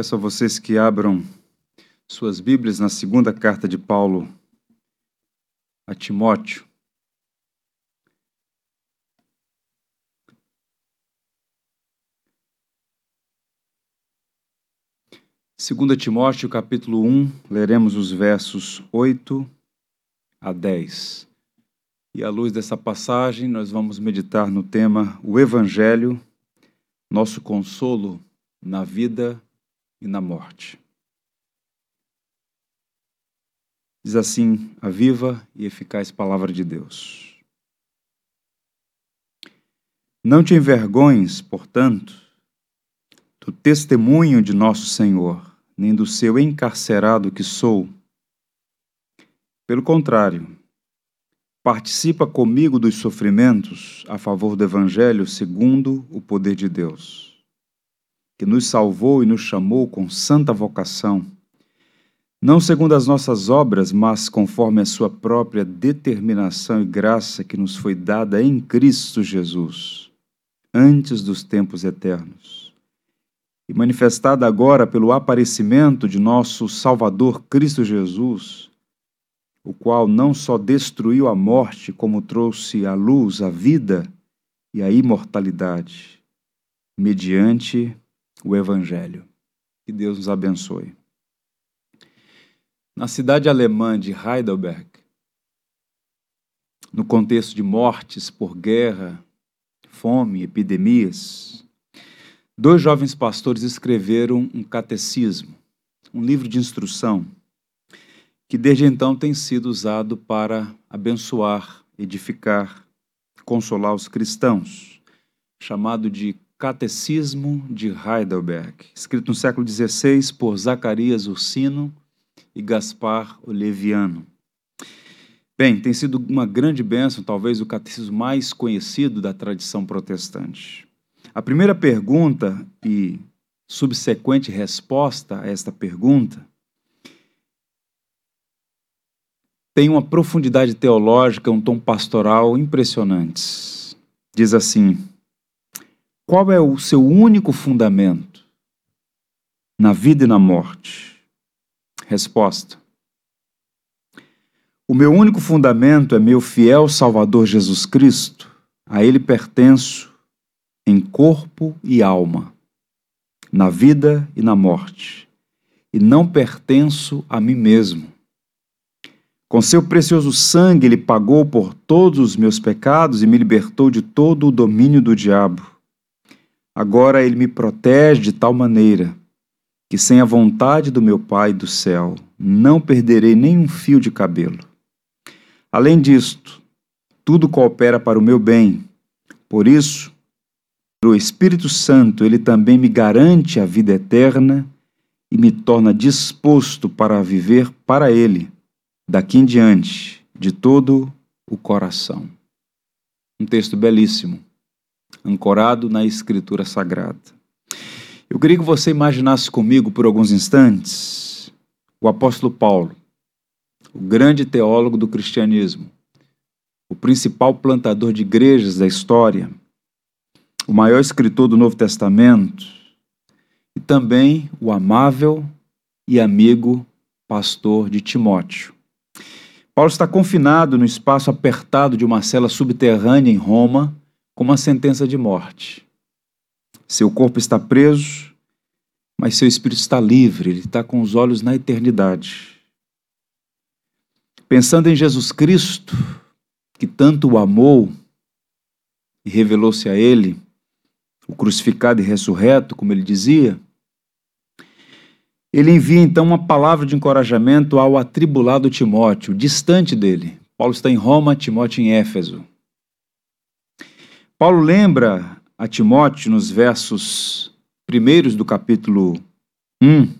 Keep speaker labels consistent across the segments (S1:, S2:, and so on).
S1: Peço a vocês que abram suas Bíblias na segunda carta de Paulo a Timóteo. Segunda Timóteo, capítulo 1, leremos os versos 8 a 10. E à luz dessa passagem, nós vamos meditar no tema o Evangelho, nosso consolo na vida e na morte. Diz assim a viva e eficaz palavra de Deus. Não te envergonhes, portanto, do testemunho de nosso Senhor nem do seu encarcerado que sou. Pelo contrário, participa comigo dos sofrimentos a favor do Evangelho segundo o poder de Deus, que nos salvou e nos chamou com santa vocação, não segundo as nossas obras, mas conforme a sua própria determinação e graça que nos foi dada em Cristo Jesus, antes dos tempos eternos. E manifestada agora pelo aparecimento de nosso Salvador Cristo Jesus, o qual não só destruiu a morte, como trouxe à luz a vida e a imortalidade, mediante o Evangelho. Que Deus nos abençoe. Na cidade alemã de Heidelberg, no contexto de mortes por guerra, fome, epidemias, Dois jovens pastores escreveram um catecismo, um livro de instrução, que desde então tem sido usado para abençoar, edificar, consolar os cristãos, chamado de Catecismo de Heidelberg, escrito no século XVI por Zacarias Ursino e Gaspar Oleviano. Bem, tem sido uma grande bênção, talvez o catecismo mais conhecido da tradição protestante. A primeira pergunta e subsequente resposta a esta pergunta tem uma profundidade teológica, um tom pastoral impressionantes. Diz assim: Qual é o seu único fundamento na vida e na morte? Resposta: O meu único fundamento é meu fiel Salvador Jesus Cristo. A ele pertenço em corpo e alma, na vida e na morte, e não pertenço a mim mesmo. Com seu precioso sangue, ele pagou por todos os meus pecados e me libertou de todo o domínio do diabo. Agora ele me protege de tal maneira que, sem a vontade do meu Pai do céu, não perderei nenhum fio de cabelo. Além disto, tudo coopera para o meu bem. Por isso, o Espírito Santo, ele também me garante a vida eterna e me torna disposto para viver para ele, daqui em diante, de todo o coração. Um texto belíssimo, ancorado na Escritura Sagrada. Eu queria que você imaginasse comigo por alguns instantes o apóstolo Paulo, o grande teólogo do cristianismo, o principal plantador de igrejas da história o maior escritor do Novo Testamento, e também o amável e amigo pastor de Timóteo. Paulo está confinado no espaço apertado de uma cela subterrânea em Roma com uma sentença de morte. Seu corpo está preso, mas seu espírito está livre, ele está com os olhos na eternidade. Pensando em Jesus Cristo, que tanto o amou e revelou-se a ele, o crucificado e ressurreto, como ele dizia, ele envia então uma palavra de encorajamento ao atribulado Timóteo, distante dele. Paulo está em Roma, Timóteo em Éfeso. Paulo lembra a Timóteo nos versos primeiros do capítulo 1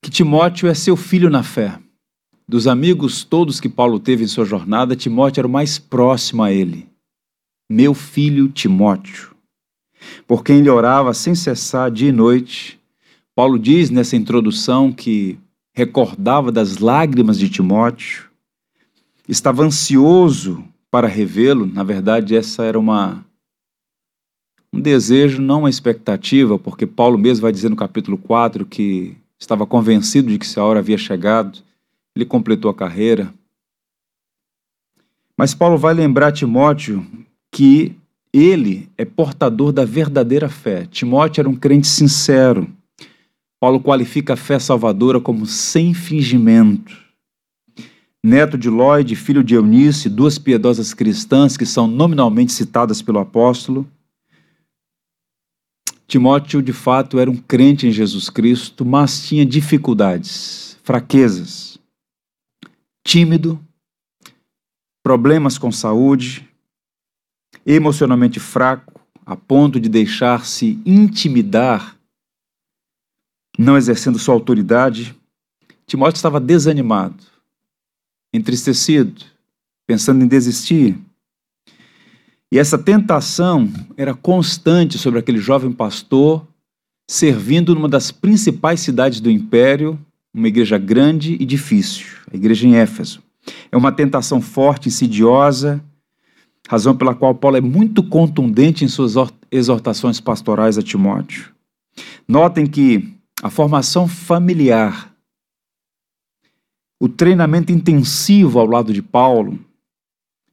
S1: que Timóteo é seu filho na fé. Dos amigos todos que Paulo teve em sua jornada, Timóteo era o mais próximo a ele meu filho Timóteo, por quem ele orava sem cessar dia e noite. Paulo diz nessa introdução que recordava das lágrimas de Timóteo, estava ansioso para revê-lo. Na verdade, essa era uma um desejo, não uma expectativa, porque Paulo mesmo vai dizer no capítulo 4 que estava convencido de que se a hora havia chegado, ele completou a carreira. Mas Paulo vai lembrar Timóteo que ele é portador da verdadeira fé. Timóteo era um crente sincero. Paulo qualifica a fé salvadora como sem fingimento. Neto de Lloyd, filho de Eunice, duas piedosas cristãs que são nominalmente citadas pelo apóstolo. Timóteo, de fato, era um crente em Jesus Cristo, mas tinha dificuldades, fraquezas. Tímido, problemas com saúde, emocionalmente fraco, a ponto de deixar-se intimidar, não exercendo sua autoridade, Timóteo estava desanimado, entristecido, pensando em desistir. E essa tentação era constante sobre aquele jovem pastor, servindo numa das principais cidades do império, uma igreja grande e difícil, a igreja em Éfeso. É uma tentação forte, insidiosa, razão pela qual Paulo é muito contundente em suas exortações pastorais a Timóteo. Notem que a formação familiar, o treinamento intensivo ao lado de Paulo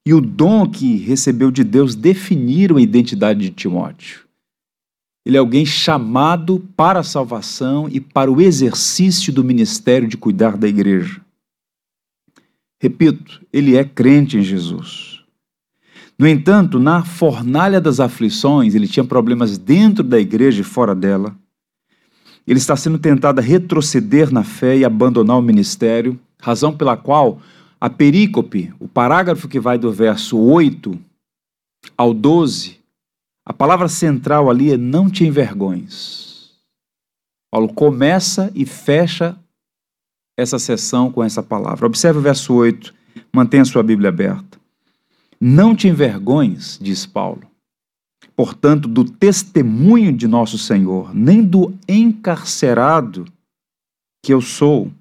S1: e o dom que recebeu de Deus definiram a identidade de Timóteo. Ele é alguém chamado para a salvação e para o exercício do ministério de cuidar da igreja. Repito, ele é crente em Jesus. No entanto, na fornalha das aflições, ele tinha problemas dentro da igreja e fora dela. Ele está sendo tentado a retroceder na fé e abandonar o ministério, razão pela qual a perícope, o parágrafo que vai do verso 8 ao 12, a palavra central ali é não te envergonhes. Paulo começa e fecha essa sessão com essa palavra. Observe o verso 8, mantenha sua Bíblia aberta. Não te envergonhes, diz Paulo, portanto, do testemunho de nosso Senhor, nem do encarcerado que eu sou.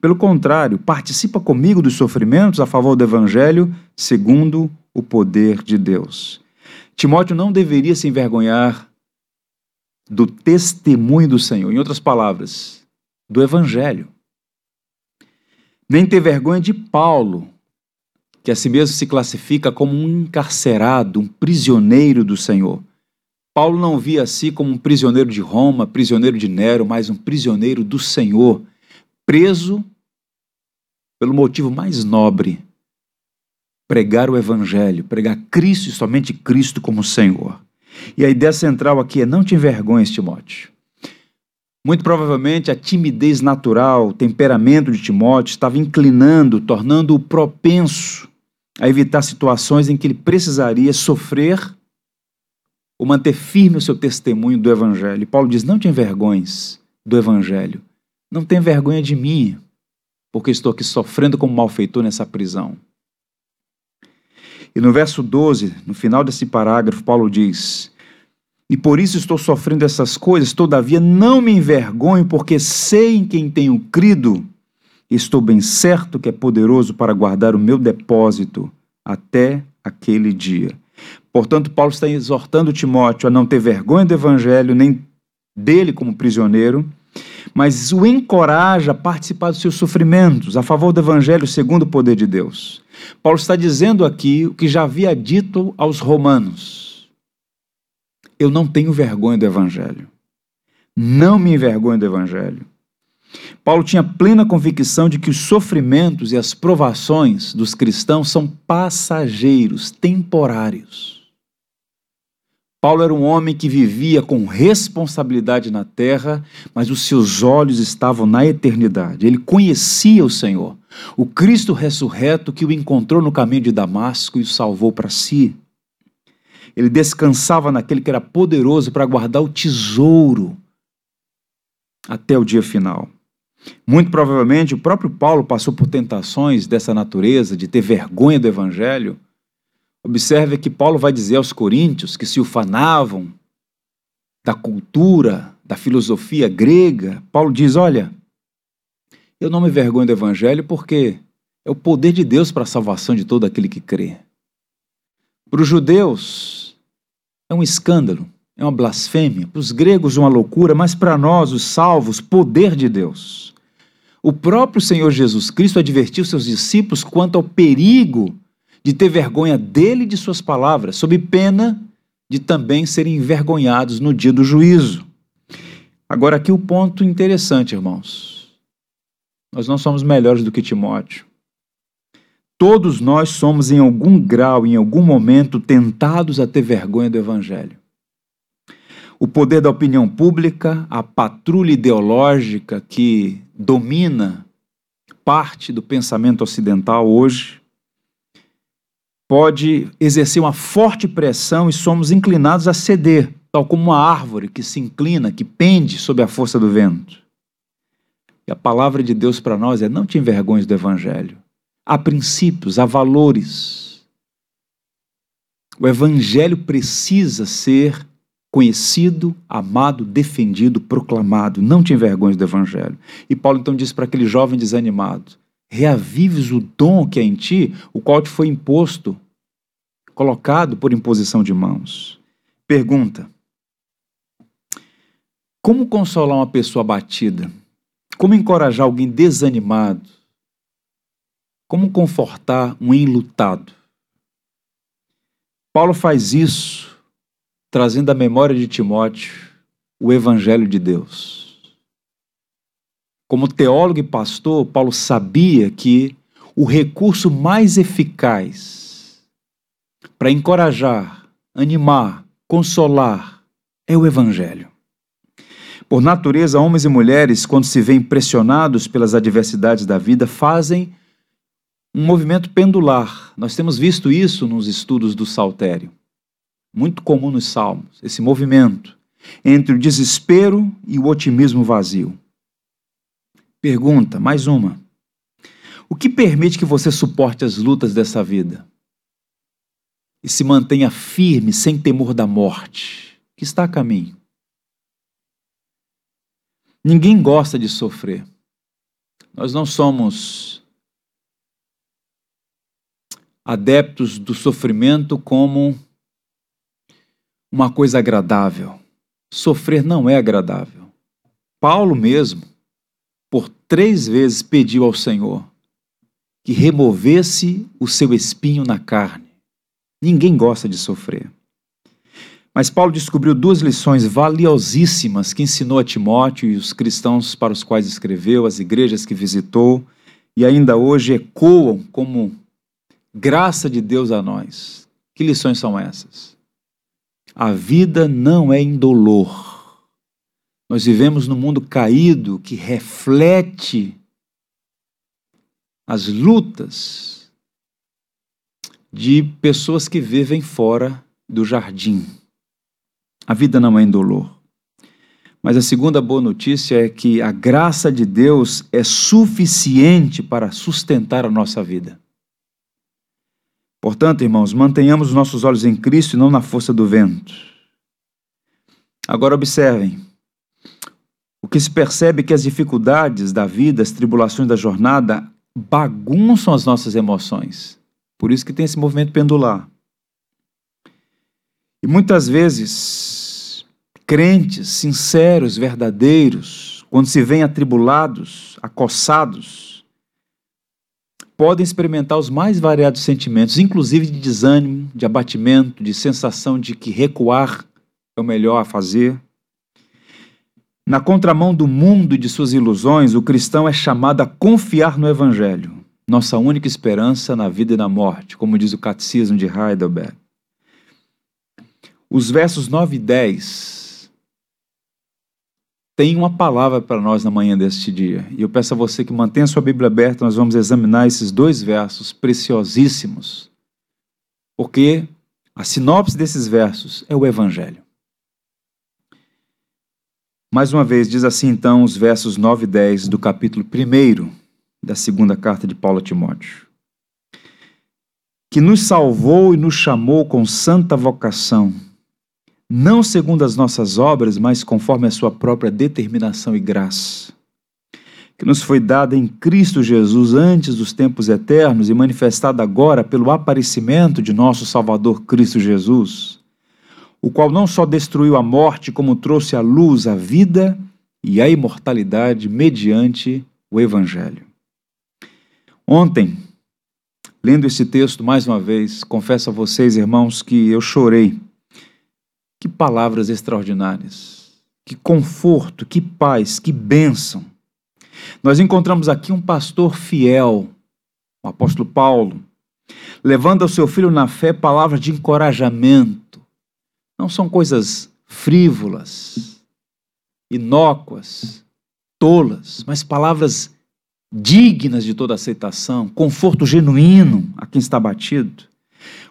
S1: Pelo contrário, participa comigo dos sofrimentos a favor do Evangelho, segundo o poder de Deus. Timóteo não deveria se envergonhar do testemunho do Senhor, em outras palavras, do Evangelho. Nem ter vergonha de Paulo, que a si mesmo se classifica como um encarcerado, um prisioneiro do Senhor. Paulo não via a si como um prisioneiro de Roma, prisioneiro de Nero, mas um prisioneiro do Senhor, preso pelo motivo mais nobre: pregar o Evangelho, pregar Cristo e somente Cristo como Senhor. E a ideia central aqui é: não te envergonhes, Timóteo. Muito provavelmente a timidez natural, o temperamento de Timóteo estava inclinando, tornando-o propenso a evitar situações em que ele precisaria sofrer ou manter firme o seu testemunho do Evangelho. E Paulo diz: Não te envergonhes do Evangelho. Não tenha vergonha de mim, porque estou aqui sofrendo como malfeitor nessa prisão. E no verso 12, no final desse parágrafo, Paulo diz: E por isso estou sofrendo essas coisas, todavia não me envergonho, porque sei em quem tenho crido Estou bem certo que é poderoso para guardar o meu depósito até aquele dia. Portanto, Paulo está exortando Timóteo a não ter vergonha do evangelho, nem dele como prisioneiro, mas o encoraja a participar dos seus sofrimentos a favor do evangelho segundo o poder de Deus. Paulo está dizendo aqui o que já havia dito aos romanos: Eu não tenho vergonha do evangelho. Não me envergonho do evangelho. Paulo tinha plena convicção de que os sofrimentos e as provações dos cristãos são passageiros, temporários. Paulo era um homem que vivia com responsabilidade na terra, mas os seus olhos estavam na eternidade. Ele conhecia o Senhor, o Cristo ressurreto que o encontrou no caminho de Damasco e o salvou para si. Ele descansava naquele que era poderoso para guardar o tesouro até o dia final. Muito provavelmente o próprio Paulo passou por tentações dessa natureza, de ter vergonha do evangelho. Observe que Paulo vai dizer aos coríntios que se ufanavam da cultura, da filosofia grega. Paulo diz: Olha, eu não me vergonho do evangelho porque é o poder de Deus para a salvação de todo aquele que crê. Para os judeus, é um escândalo, é uma blasfêmia, para os gregos uma loucura, mas para nós, os salvos, poder de Deus. O próprio Senhor Jesus Cristo advertiu seus discípulos quanto ao perigo de ter vergonha dele e de suas palavras, sob pena de também serem envergonhados no dia do juízo. Agora, aqui o ponto interessante, irmãos. Nós não somos melhores do que Timóteo. Todos nós somos, em algum grau, em algum momento, tentados a ter vergonha do Evangelho. O poder da opinião pública, a patrulha ideológica que domina parte do pensamento ocidental hoje, pode exercer uma forte pressão e somos inclinados a ceder, tal como uma árvore que se inclina, que pende sob a força do vento. E a palavra de Deus para nós é: não te envergonhes do Evangelho há princípios, há valores. O Evangelho precisa ser conhecido, amado, defendido, proclamado. Não te envergonhes do Evangelho. E Paulo então diz para aquele jovem desanimado: reavives o dom que é em ti, o qual te foi imposto, colocado por imposição de mãos. Pergunta: Como consolar uma pessoa abatida? Como encorajar alguém desanimado? Como confortar um enlutado? Paulo faz isso trazendo à memória de Timóteo o Evangelho de Deus. Como teólogo e pastor, Paulo sabia que o recurso mais eficaz para encorajar, animar, consolar é o Evangelho. Por natureza, homens e mulheres, quando se veem pressionados pelas adversidades da vida, fazem um movimento pendular. Nós temos visto isso nos estudos do saltério. Muito comum nos salmos, esse movimento entre o desespero e o otimismo vazio. Pergunta, mais uma. O que permite que você suporte as lutas dessa vida? E se mantenha firme, sem temor da morte, que está a caminho. Ninguém gosta de sofrer. Nós não somos adeptos do sofrimento como uma coisa agradável. Sofrer não é agradável. Paulo mesmo, três vezes, pediu ao Senhor que removesse o seu espinho na carne. Ninguém gosta de sofrer. Mas Paulo descobriu duas lições valiosíssimas que ensinou a Timóteo e os cristãos para os quais escreveu, as igrejas que visitou, e ainda hoje ecoam como graça de Deus a nós. Que lições são essas? A vida não é indolor. Nós vivemos num mundo caído que reflete as lutas de pessoas que vivem fora do jardim. A vida não é indolor. Mas a segunda boa notícia é que a graça de Deus é suficiente para sustentar a nossa vida. Portanto, irmãos, mantenhamos os nossos olhos em Cristo e não na força do vento. Agora observem. O que se percebe é que as dificuldades da vida, as tribulações da jornada, bagunçam as nossas emoções. Por isso que tem esse movimento pendular. E muitas vezes, crentes sinceros, verdadeiros, quando se veem atribulados, acossados, podem experimentar os mais variados sentimentos, inclusive de desânimo, de abatimento, de sensação de que recuar é o melhor a fazer. Na contramão do mundo e de suas ilusões, o cristão é chamado a confiar no Evangelho, nossa única esperança na vida e na morte, como diz o Catecismo de Heidelberg. Os versos 9 e 10 tem uma palavra para nós na manhã deste dia. E eu peço a você que mantenha sua Bíblia aberta, nós vamos examinar esses dois versos preciosíssimos. Porque a sinopse desses versos é o Evangelho. Mais uma vez, diz assim então os versos 9 e 10 do capítulo 1 da segunda carta de Paulo a Timóteo. Que nos salvou e nos chamou com santa vocação não segundo as nossas obras, mas conforme a sua própria determinação e graça, que nos foi dada em Cristo Jesus antes dos tempos eternos e manifestada agora pelo aparecimento de nosso Salvador Cristo Jesus, o qual não só destruiu a morte, como trouxe à luz a vida e a imortalidade mediante o Evangelho. Ontem, lendo esse texto mais uma vez, confesso a vocês, irmãos, que eu chorei. Que palavras extraordinárias, que conforto, que paz, que bênção. Nós encontramos aqui um pastor fiel, o apóstolo Paulo, levando ao seu filho na fé palavras de encorajamento. Não são coisas frívolas, inócuas, tolas, mas palavras dignas de toda aceitação, conforto genuíno a quem está batido.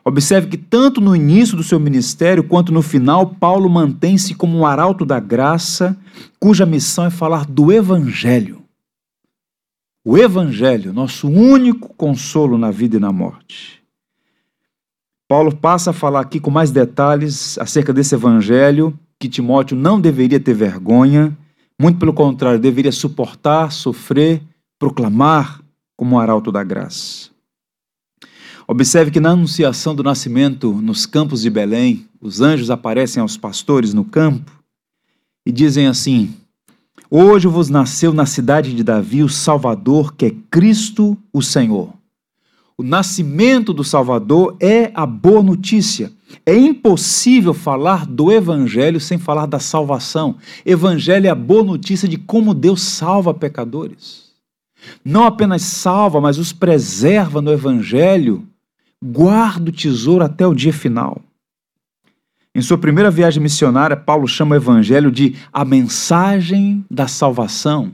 S1: Observe que tanto no início do seu ministério quanto no final, Paulo mantém-se como um arauto da graça, cuja missão é falar do Evangelho. O Evangelho, nosso único consolo na vida e na morte. Paulo passa a falar aqui com mais detalhes acerca desse Evangelho, que Timóteo não deveria ter vergonha, muito pelo contrário, deveria suportar, sofrer, proclamar como arauto da graça. Observe que na anunciação do nascimento nos campos de Belém, os anjos aparecem aos pastores no campo e dizem assim: Hoje vos nasceu na cidade de Davi o Salvador, que é Cristo o Senhor. O nascimento do Salvador é a boa notícia. É impossível falar do Evangelho sem falar da salvação. Evangelho é a boa notícia de como Deus salva pecadores não apenas salva, mas os preserva no Evangelho, guarda o tesouro até o dia final. Em sua primeira viagem missionária, Paulo chama o Evangelho de a mensagem da salvação.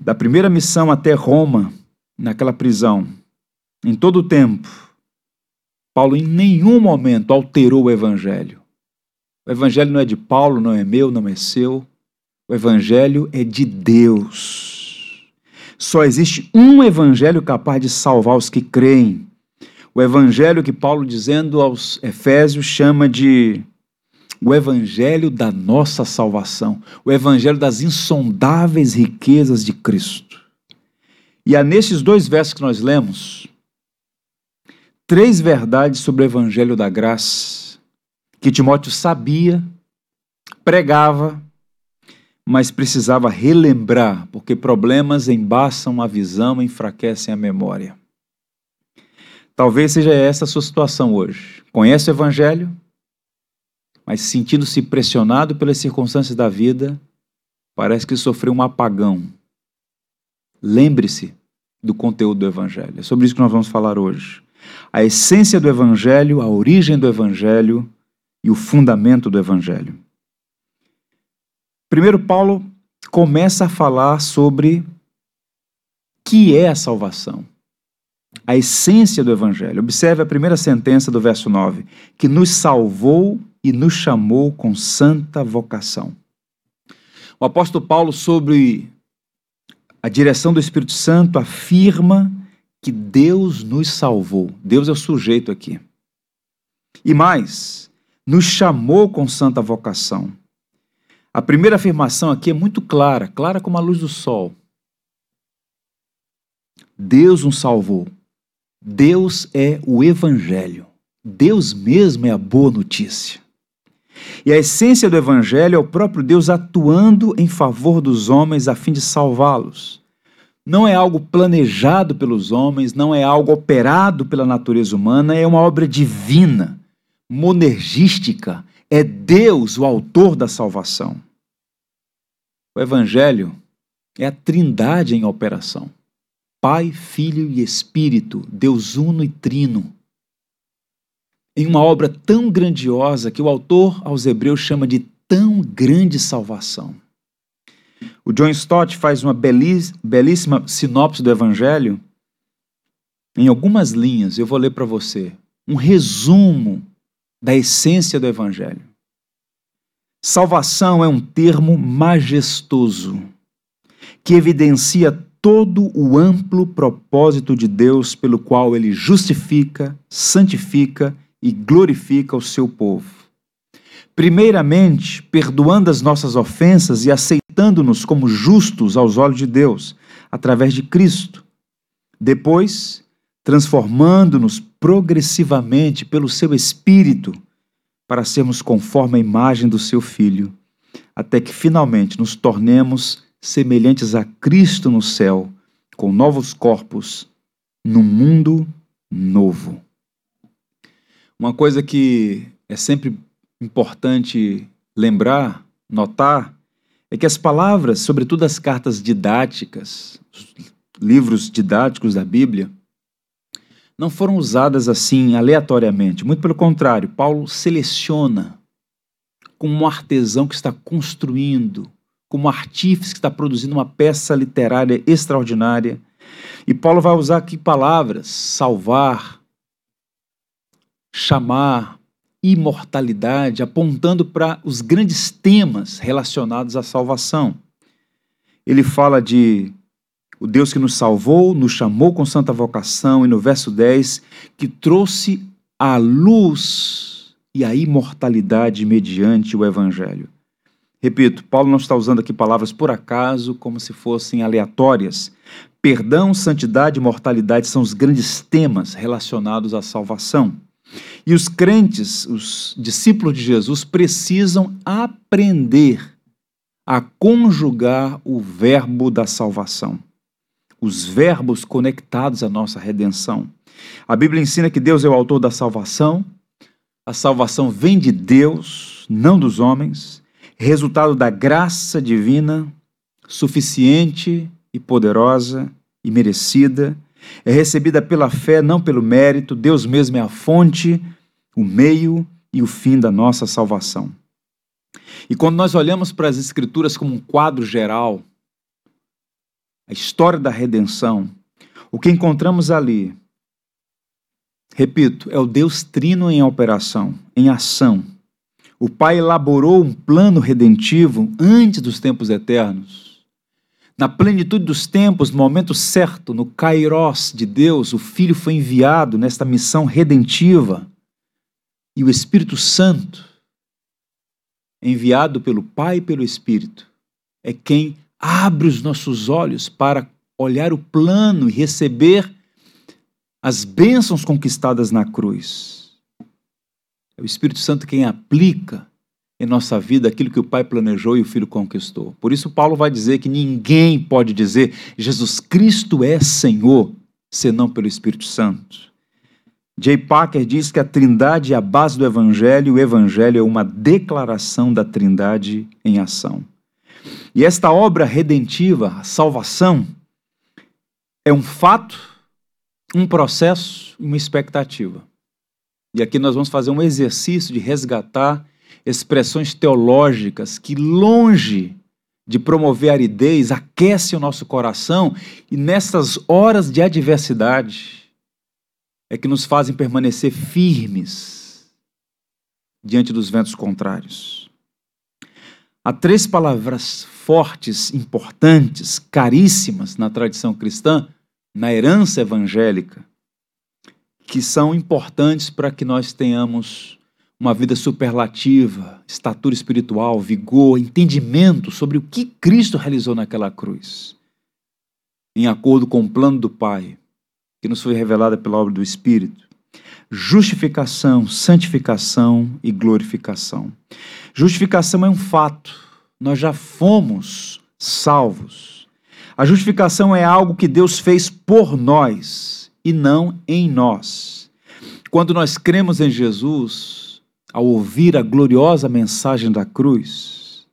S1: Da primeira missão até Roma, naquela prisão, em todo o tempo, Paulo em nenhum momento alterou o Evangelho. O Evangelho não é de Paulo, não é meu, não é seu. O Evangelho é de Deus. Só existe um Evangelho capaz de salvar os que creem. O Evangelho que Paulo, dizendo aos Efésios, chama de o Evangelho da nossa salvação, o Evangelho das insondáveis riquezas de Cristo. E há nesses dois versos que nós lemos três verdades sobre o Evangelho da graça que Timóteo sabia, pregava mas precisava relembrar, porque problemas embaçam a visão enfraquecem a memória. Talvez seja essa a sua situação hoje. Conhece o Evangelho, mas sentindo-se pressionado pelas circunstâncias da vida, parece que sofreu um apagão. Lembre-se do conteúdo do Evangelho. É sobre isso que nós vamos falar hoje. A essência do Evangelho, a origem do Evangelho e o fundamento do Evangelho. Primeiro, Paulo começa a falar sobre que é a salvação, a essência do Evangelho. Observe a primeira sentença do verso 9: que nos salvou e nos chamou com santa vocação. O apóstolo Paulo, sobre a direção do Espírito Santo, afirma que Deus nos salvou. Deus é o sujeito aqui. E mais, nos chamou com santa vocação. A primeira afirmação aqui é muito clara, clara como a luz do sol. Deus nos salvou. Deus é o Evangelho. Deus mesmo é a boa notícia. E a essência do Evangelho é o próprio Deus atuando em favor dos homens a fim de salvá-los. Não é algo planejado pelos homens, não é algo operado pela natureza humana, é uma obra divina, monergística, é Deus o autor da salvação. O Evangelho é a trindade em operação. Pai, Filho e Espírito, Deus uno e trino. Em uma obra tão grandiosa que o autor aos Hebreus chama de tão grande salvação. O John Stott faz uma belíssima sinopse do Evangelho. Em algumas linhas, eu vou ler para você um resumo da essência do Evangelho. Salvação é um termo majestoso que evidencia todo o amplo propósito de Deus pelo qual ele justifica, santifica e glorifica o seu povo. Primeiramente, perdoando as nossas ofensas e aceitando-nos como justos aos olhos de Deus, através de Cristo. Depois, transformando-nos progressivamente pelo seu Espírito para sermos conforme a imagem do seu Filho, até que finalmente nos tornemos semelhantes a Cristo no céu, com novos corpos, num mundo novo. Uma coisa que é sempre importante lembrar, notar, é que as palavras, sobretudo as cartas didáticas, os livros didáticos da Bíblia, não foram usadas assim aleatoriamente. Muito pelo contrário, Paulo seleciona como um artesão que está construindo, como um artífice que está produzindo uma peça literária extraordinária. E Paulo vai usar aqui palavras: salvar, chamar, imortalidade, apontando para os grandes temas relacionados à salvação. Ele fala de o Deus que nos salvou, nos chamou com santa vocação, e no verso 10, que trouxe a luz e a imortalidade mediante o Evangelho. Repito, Paulo não está usando aqui palavras por acaso, como se fossem aleatórias. Perdão, santidade e mortalidade são os grandes temas relacionados à salvação. E os crentes, os discípulos de Jesus, precisam aprender a conjugar o verbo da salvação, os verbos conectados à nossa redenção. A Bíblia ensina que Deus é o autor da salvação, a salvação vem de Deus, não dos homens, resultado da graça divina, suficiente e poderosa e merecida é recebida pela fé, não pelo mérito. Deus mesmo é a fonte, o meio e o fim da nossa salvação. E quando nós olhamos para as Escrituras como um quadro geral, a história da redenção, o que encontramos ali, repito, é o Deus trino em operação, em ação. O Pai elaborou um plano redentivo antes dos tempos eternos na plenitude dos tempos, no momento certo, no Kairos de Deus, o Filho foi enviado nesta missão redentiva. E o Espírito Santo, enviado pelo Pai e pelo Espírito, é quem abre os nossos olhos para olhar o plano e receber as bênçãos conquistadas na cruz. É o Espírito Santo quem aplica em nossa vida aquilo que o Pai planejou e o Filho conquistou. Por isso, Paulo vai dizer que ninguém pode dizer Jesus Cristo é Senhor senão pelo Espírito Santo. Jay Packer diz que a Trindade é a base do Evangelho e o Evangelho é uma declaração da Trindade em ação. E esta obra redentiva, a salvação, é um fato, um processo uma expectativa. E aqui nós vamos fazer um exercício de resgatar expressões teológicas que, longe de promover aridez, aquece o nosso coração e nessas horas de adversidade é que nos fazem permanecer firmes diante dos ventos contrários. Há três palavras fortes, importantes, caríssimas na tradição cristã, na herança evangélica, que são importantes para que nós tenhamos uma vida superlativa, estatura espiritual, vigor, entendimento sobre o que Cristo realizou naquela cruz, em acordo com o plano do Pai, que nos foi revelada pela obra do Espírito. Justificação, santificação e glorificação. Justificação é um fato, nós já fomos salvos. A justificação é algo que Deus fez por nós e não em nós. Quando nós cremos em Jesus, ao ouvir a gloriosa mensagem da cruz,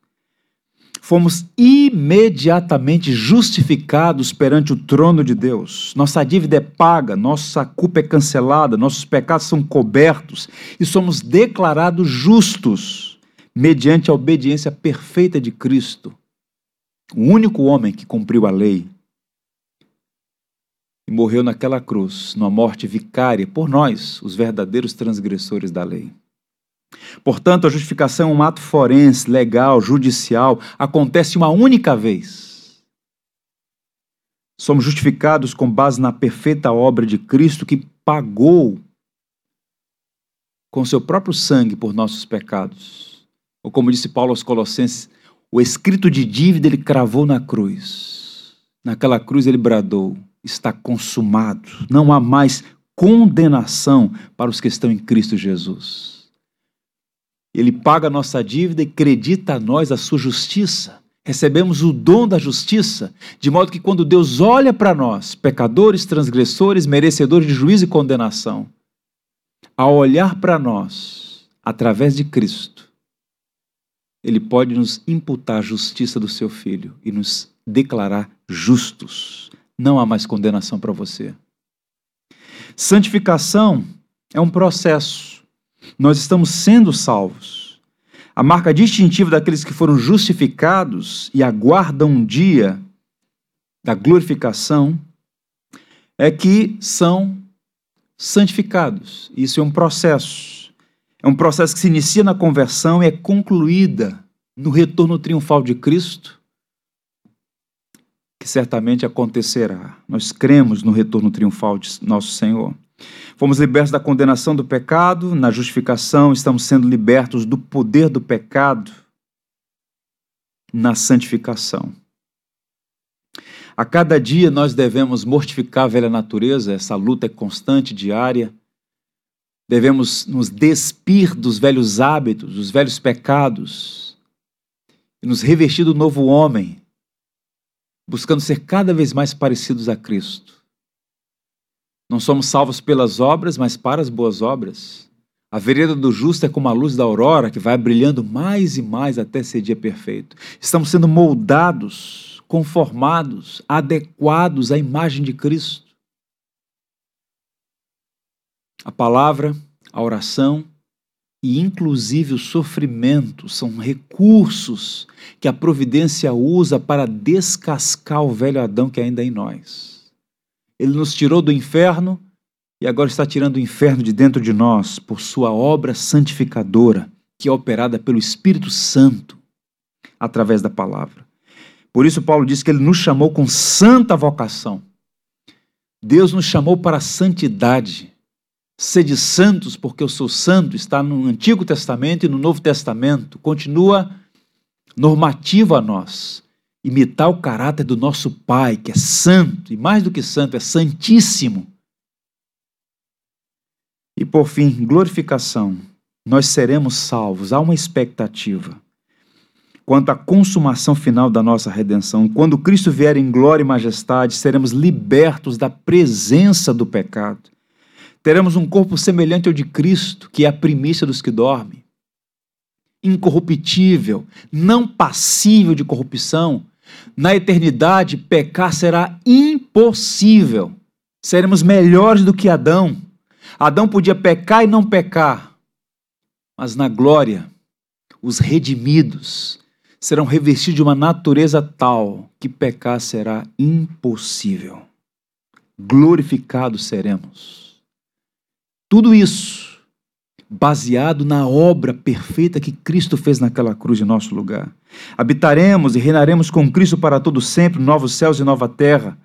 S1: fomos imediatamente justificados perante o trono de Deus. Nossa dívida é paga, nossa culpa é cancelada, nossos pecados são cobertos e somos declarados justos mediante a obediência perfeita de Cristo, o único homem que cumpriu a lei e morreu naquela cruz, numa morte vicária por nós, os verdadeiros transgressores da lei. Portanto, a justificação é um ato forense, legal, judicial, acontece uma única vez. Somos justificados com base na perfeita obra de Cristo que pagou com seu próprio sangue por nossos pecados. Ou como disse Paulo aos Colossenses, o escrito de dívida ele cravou na cruz. Naquela cruz ele bradou: está consumado, não há mais condenação para os que estão em Cristo Jesus. Ele paga a nossa dívida e acredita a nós a sua justiça. Recebemos o dom da justiça, de modo que quando Deus olha para nós, pecadores, transgressores, merecedores de juízo e condenação, ao olhar para nós, através de Cristo, Ele pode nos imputar a justiça do seu Filho e nos declarar justos. Não há mais condenação para você. Santificação é um processo. Nós estamos sendo salvos. A marca distintiva daqueles que foram justificados e aguardam um dia da glorificação é que são santificados. Isso é um processo. É um processo que se inicia na conversão e é concluída no retorno triunfal de Cristo, que certamente acontecerá. Nós cremos no retorno triunfal de nosso Senhor. Fomos libertos da condenação do pecado, na justificação estamos sendo libertos do poder do pecado na santificação. A cada dia nós devemos mortificar a velha natureza, essa luta é constante, diária. Devemos nos despir dos velhos hábitos, dos velhos pecados, e nos revestir do novo homem, buscando ser cada vez mais parecidos a Cristo. Não somos salvos pelas obras, mas para as boas obras. A vereda do justo é como a luz da aurora que vai brilhando mais e mais até ser dia perfeito. Estamos sendo moldados conformados, adequados à imagem de Cristo. A palavra, a oração e inclusive o sofrimento são recursos que a providência usa para descascar o velho Adão que ainda é em nós. Ele nos tirou do inferno e agora está tirando o inferno de dentro de nós por sua obra santificadora, que é operada pelo Espírito Santo através da palavra. Por isso, Paulo diz que ele nos chamou com santa vocação. Deus nos chamou para a santidade. Sede santos, porque eu sou santo, está no Antigo Testamento e no Novo Testamento. Continua normativo a nós. Imitar o caráter do nosso Pai, que é santo, e mais do que santo, é santíssimo. E por fim, glorificação. Nós seremos salvos. Há uma expectativa quanto à consumação final da nossa redenção. Quando Cristo vier em glória e majestade, seremos libertos da presença do pecado. Teremos um corpo semelhante ao de Cristo, que é a primícia dos que dormem. Incorruptível, não passível de corrupção. Na eternidade, pecar será impossível. Seremos melhores do que Adão. Adão podia pecar e não pecar, mas na glória, os redimidos serão revestidos de uma natureza tal que pecar será impossível. Glorificados seremos. Tudo isso baseado na obra perfeita que Cristo fez naquela cruz em nosso lugar. Habitaremos e reinaremos com Cristo para todo sempre, novos céus e nova terra.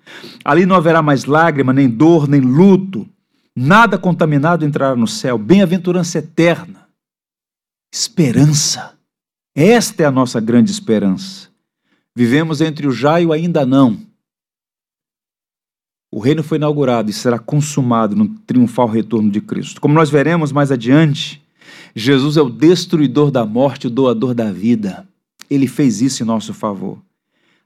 S1: Ali não haverá mais lágrima, nem dor, nem luto. Nada contaminado entrará no céu. Bem-aventurança eterna. Esperança esta é a nossa grande esperança. Vivemos entre o já e o ainda não. O reino foi inaugurado e será consumado no triunfal retorno de Cristo. Como nós veremos mais adiante, Jesus é o destruidor da morte, o doador da vida. Ele fez isso em nosso favor.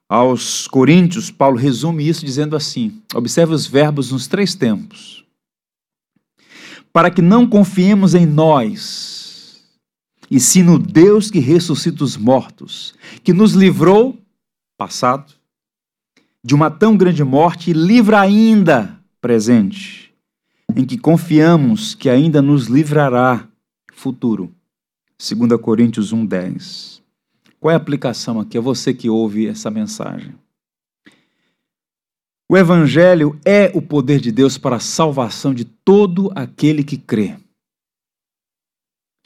S1: Aos Coríntios, Paulo resume isso dizendo assim: observe os verbos nos três tempos. Para que não confiemos em nós, e sim no Deus que ressuscita os mortos, que nos livrou, passado, de uma tão grande morte e livra ainda, presente, em que confiamos que ainda nos livrará, futuro. 2 Coríntios 1,10. Qual é a aplicação aqui? É você que ouve essa mensagem. O Evangelho é o poder de Deus para a salvação de todo aquele que crê.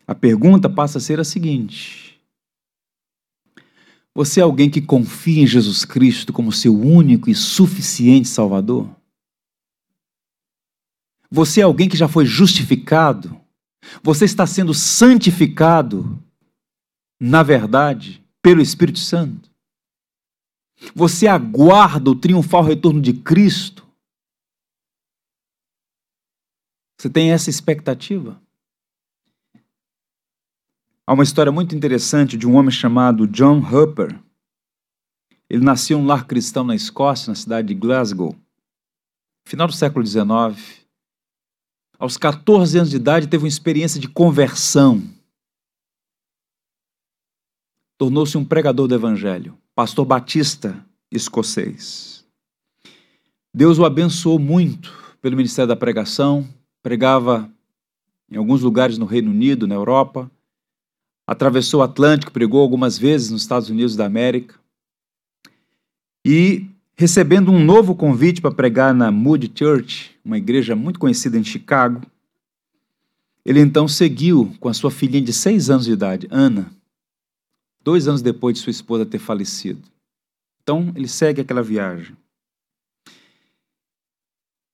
S1: A pergunta passa a ser a seguinte: Você é alguém que confia em Jesus Cristo como seu único e suficiente Salvador? Você é alguém que já foi justificado? Você está sendo santificado, na verdade, pelo Espírito Santo? Você aguarda o triunfal retorno de Cristo? Você tem essa expectativa? Há uma história muito interessante de um homem chamado John Hupper. Ele nasceu em um lar cristão na Escócia, na cidade de Glasgow. Final do século XIX. Aos 14 anos de idade, teve uma experiência de conversão. Tornou-se um pregador do evangelho, pastor batista escocês. Deus o abençoou muito pelo ministério da pregação, pregava em alguns lugares no Reino Unido, na Europa, atravessou o Atlântico, pregou algumas vezes nos Estados Unidos da América. E recebendo um novo convite para pregar na Moody Church, uma igreja muito conhecida em Chicago, ele então seguiu com a sua filhinha de seis anos de idade, Ana, dois anos depois de sua esposa ter falecido. Então ele segue aquela viagem.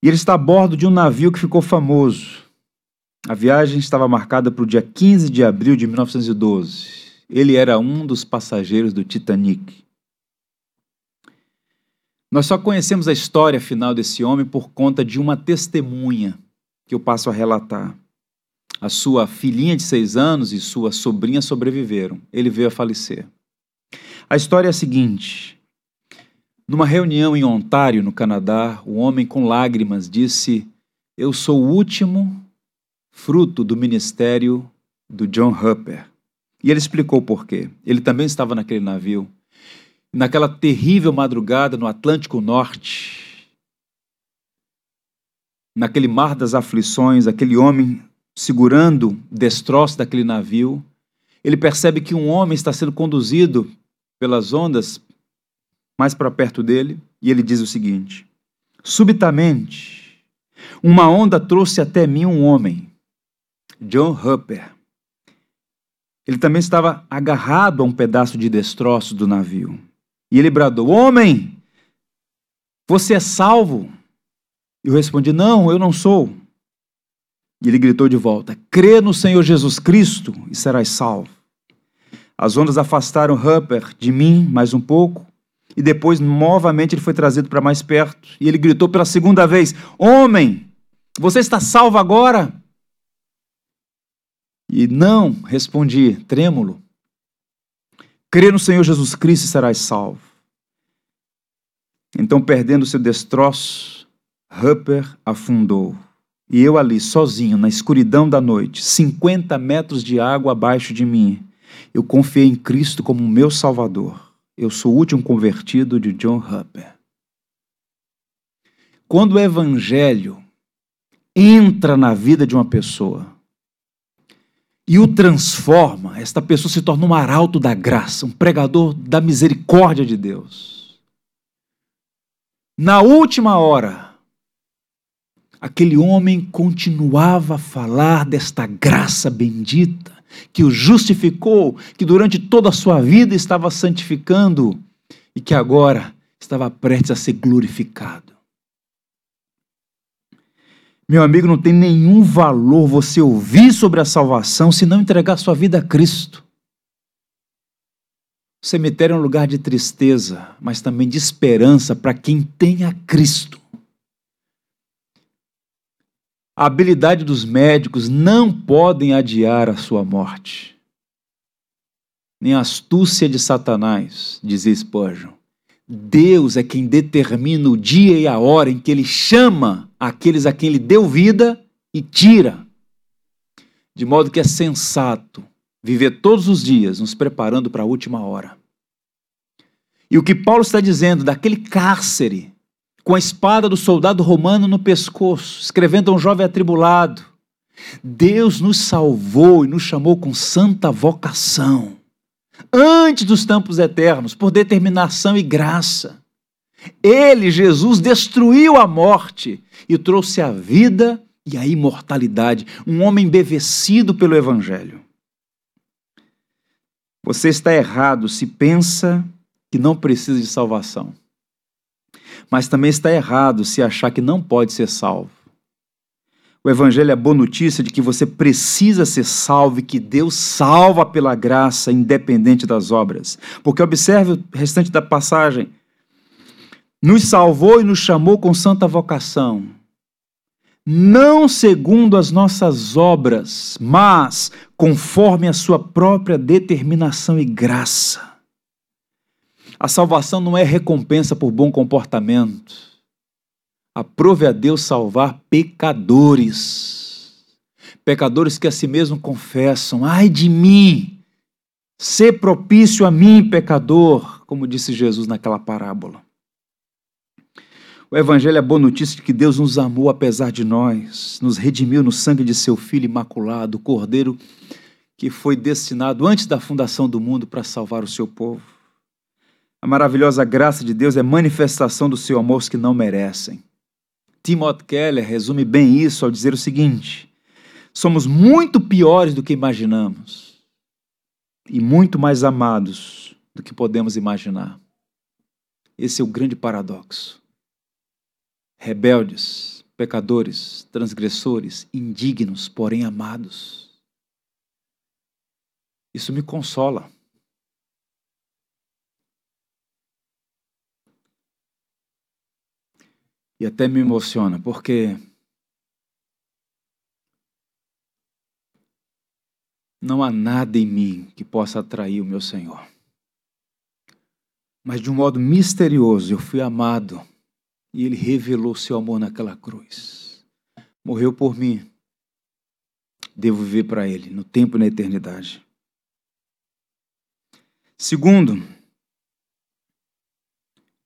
S1: E ele está a bordo de um navio que ficou famoso. A viagem estava marcada para o dia 15 de abril de 1912. Ele era um dos passageiros do Titanic. Nós só conhecemos a história final desse homem por conta de uma testemunha que eu passo a relatar. A sua filhinha de seis anos e sua sobrinha sobreviveram. Ele veio a falecer. A história é a seguinte: numa reunião em Ontário, no Canadá, o homem com lágrimas disse: Eu sou o último fruto do ministério do John Hupper. E ele explicou por quê. Ele também estava naquele navio. Naquela terrível madrugada no Atlântico Norte, naquele mar das aflições, aquele homem segurando destroços daquele navio, ele percebe que um homem está sendo conduzido pelas ondas mais para perto dele, e ele diz o seguinte: Subitamente, uma onda trouxe até mim um homem, John Hupper. Ele também estava agarrado a um pedaço de destroço do navio. E ele bradou: Homem, você é salvo? Eu respondi: Não, eu não sou. E ele gritou de volta: Crê no Senhor Jesus Cristo e serás salvo. As ondas afastaram Hupper de mim mais um pouco, e depois novamente ele foi trazido para mais perto, e ele gritou pela segunda vez: Homem, você está salvo agora? E não, respondi, trêmulo. Crê no Senhor Jesus Cristo e serás salvo. Então, perdendo seu destroço, Hupper afundou. E eu ali, sozinho, na escuridão da noite, 50 metros de água abaixo de mim, eu confiei em Cristo como meu Salvador. Eu sou o último convertido de John Hupper. Quando o evangelho entra na vida de uma pessoa e o transforma, esta pessoa se torna um arauto da graça, um pregador da misericórdia de Deus. Na última hora, aquele homem continuava a falar desta graça bendita que o justificou, que durante toda a sua vida estava santificando e que agora estava prestes a ser glorificado. Meu amigo, não tem nenhum valor você ouvir sobre a salvação se não entregar sua vida a Cristo. O cemitério é um lugar de tristeza, mas também de esperança para quem tem a Cristo. A habilidade dos médicos não podem adiar a sua morte. Nem a astúcia de Satanás, dizia Spurgeon. Deus é quem determina o dia e a hora em que ele chama aqueles a quem ele deu vida e tira. De modo que é sensato viver todos os dias nos preparando para a última hora. E o que Paulo está dizendo daquele cárcere com a espada do soldado romano no pescoço, escrevendo a um jovem atribulado. Deus nos salvou e nos chamou com santa vocação, antes dos tempos eternos, por determinação e graça. Ele, Jesus, destruiu a morte e trouxe a vida e a imortalidade, um homem embevecido pelo Evangelho. Você está errado se pensa que não precisa de salvação mas também está errado se achar que não pode ser salvo. O Evangelho é a boa notícia de que você precisa ser salvo e que Deus salva pela graça, independente das obras. Porque observe o restante da passagem. Nos salvou e nos chamou com santa vocação. não segundo as nossas obras, mas conforme a sua própria determinação e graça. A salvação não é recompensa por bom comportamento. Aprove a Deus salvar pecadores. Pecadores que a si mesmo confessam: ai de mim, ser propício a mim, pecador, como disse Jesus naquela parábola. O Evangelho é a boa notícia de que Deus nos amou apesar de nós, nos redimiu no sangue de seu Filho imaculado, o Cordeiro que foi destinado antes da fundação do mundo para salvar o seu povo. A maravilhosa graça de Deus é manifestação do seu amor aos que não merecem. Timothy Keller resume bem isso ao dizer o seguinte: somos muito piores do que imaginamos e muito mais amados do que podemos imaginar. Esse é o grande paradoxo rebeldes, pecadores, transgressores, indignos, porém amados. Isso me consola. E até me emociona, porque não há nada em mim que possa atrair o meu Senhor. Mas de um modo misterioso eu fui amado e ele revelou seu amor naquela cruz. Morreu por mim. Devo viver para ele, no tempo e na eternidade. Segundo,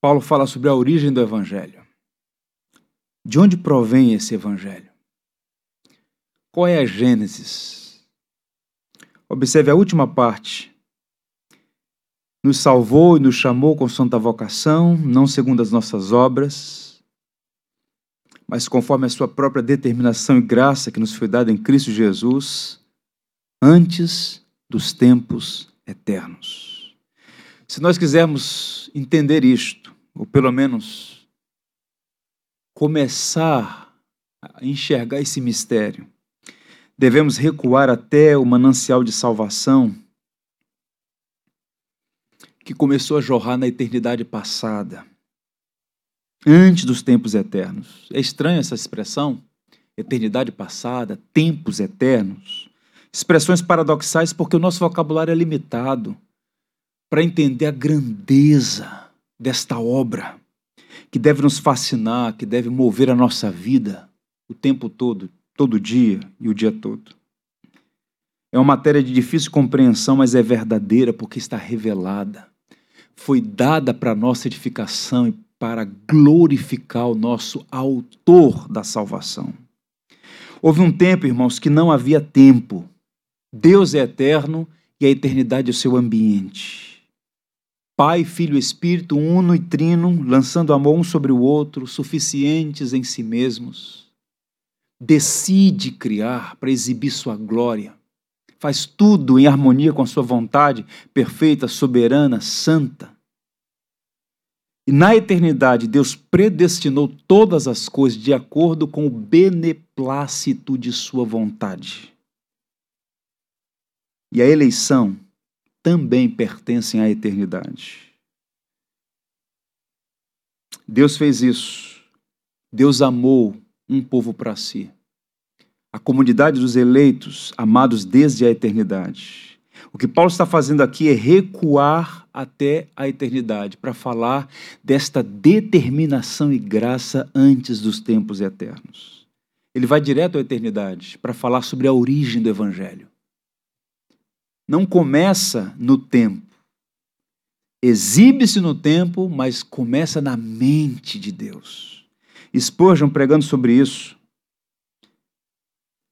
S1: Paulo fala sobre a origem do evangelho. De onde provém esse evangelho? Qual é a Gênesis? Observe a última parte nos salvou e nos chamou com santa vocação, não segundo as nossas obras, mas conforme a sua própria determinação e graça que nos foi dada em Cristo Jesus, antes dos tempos eternos. Se nós quisermos entender isto, ou pelo menos começar a enxergar esse mistério, devemos recuar até o manancial de salvação que começou a jorrar na eternidade passada, antes dos tempos eternos. É estranha essa expressão? Eternidade passada, tempos eternos. Expressões paradoxais porque o nosso vocabulário é limitado para entender a grandeza desta obra que deve nos fascinar, que deve mover a nossa vida o tempo todo, todo dia e o dia todo. É uma matéria de difícil compreensão, mas é verdadeira porque está revelada foi dada para nossa edificação e para glorificar o nosso autor da salvação. Houve um tempo, irmãos, que não havia tempo. Deus é eterno e a eternidade é o seu ambiente. Pai, Filho Espírito, uno e trino, lançando amor um sobre o outro, suficientes em si mesmos. Decide criar para exibir sua glória faz tudo em harmonia com a sua vontade perfeita, soberana, santa. E na eternidade, Deus predestinou todas as coisas de acordo com o beneplácito de sua vontade. E a eleição também pertencem à eternidade. Deus fez isso. Deus amou um povo para si a comunidade dos eleitos, amados desde a eternidade. O que Paulo está fazendo aqui é recuar até a eternidade para falar desta determinação e graça antes dos tempos eternos. Ele vai direto à eternidade para falar sobre a origem do evangelho. Não começa no tempo. Exibe-se no tempo, mas começa na mente de Deus. Spurgeon pregando sobre isso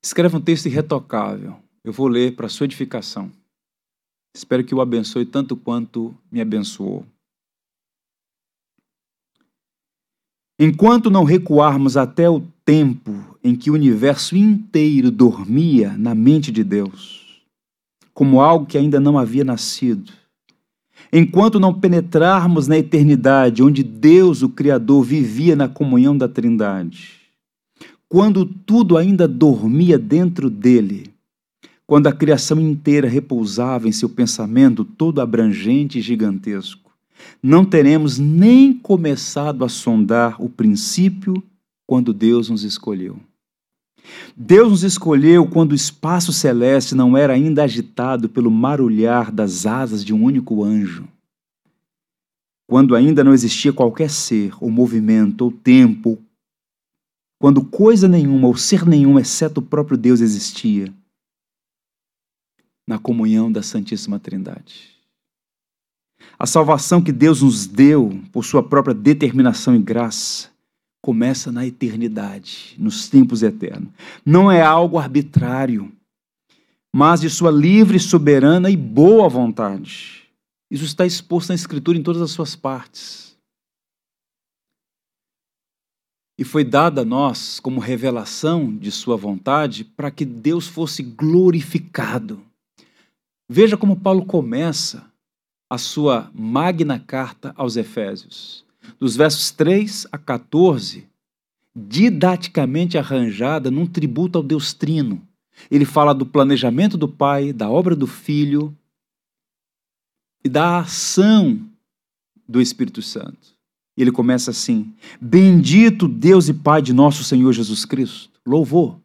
S1: Escreva um texto irretocável. Eu vou ler para sua edificação. Espero que o abençoe tanto quanto me abençoou. Enquanto não recuarmos até o tempo em que o universo inteiro dormia na mente de Deus, como algo que ainda não havia nascido, enquanto não penetrarmos na eternidade, onde Deus, o Criador, vivia na comunhão da Trindade, quando tudo ainda dormia dentro dele, quando a criação inteira repousava em seu pensamento todo abrangente e gigantesco, não teremos nem começado a sondar o princípio quando Deus nos escolheu. Deus nos escolheu quando o espaço celeste não era ainda agitado pelo marulhar das asas de um único anjo. Quando ainda não existia qualquer ser, ou movimento, ou tempo, quando coisa nenhuma ou ser nenhum, exceto o próprio Deus, existia, na comunhão da Santíssima Trindade. A salvação que Deus nos deu por sua própria determinação e graça começa na eternidade, nos tempos eternos. Não é algo arbitrário, mas de sua livre, soberana e boa vontade. Isso está exposto na Escritura em todas as suas partes. E foi dada a nós como revelação de Sua vontade para que Deus fosse glorificado. Veja como Paulo começa a sua magna carta aos Efésios dos versos 3 a 14, didaticamente arranjada num tributo ao Deus Trino. Ele fala do planejamento do Pai, da obra do Filho e da ação do Espírito Santo. Ele começa assim: Bendito Deus e Pai de nosso Senhor Jesus Cristo. Louvor.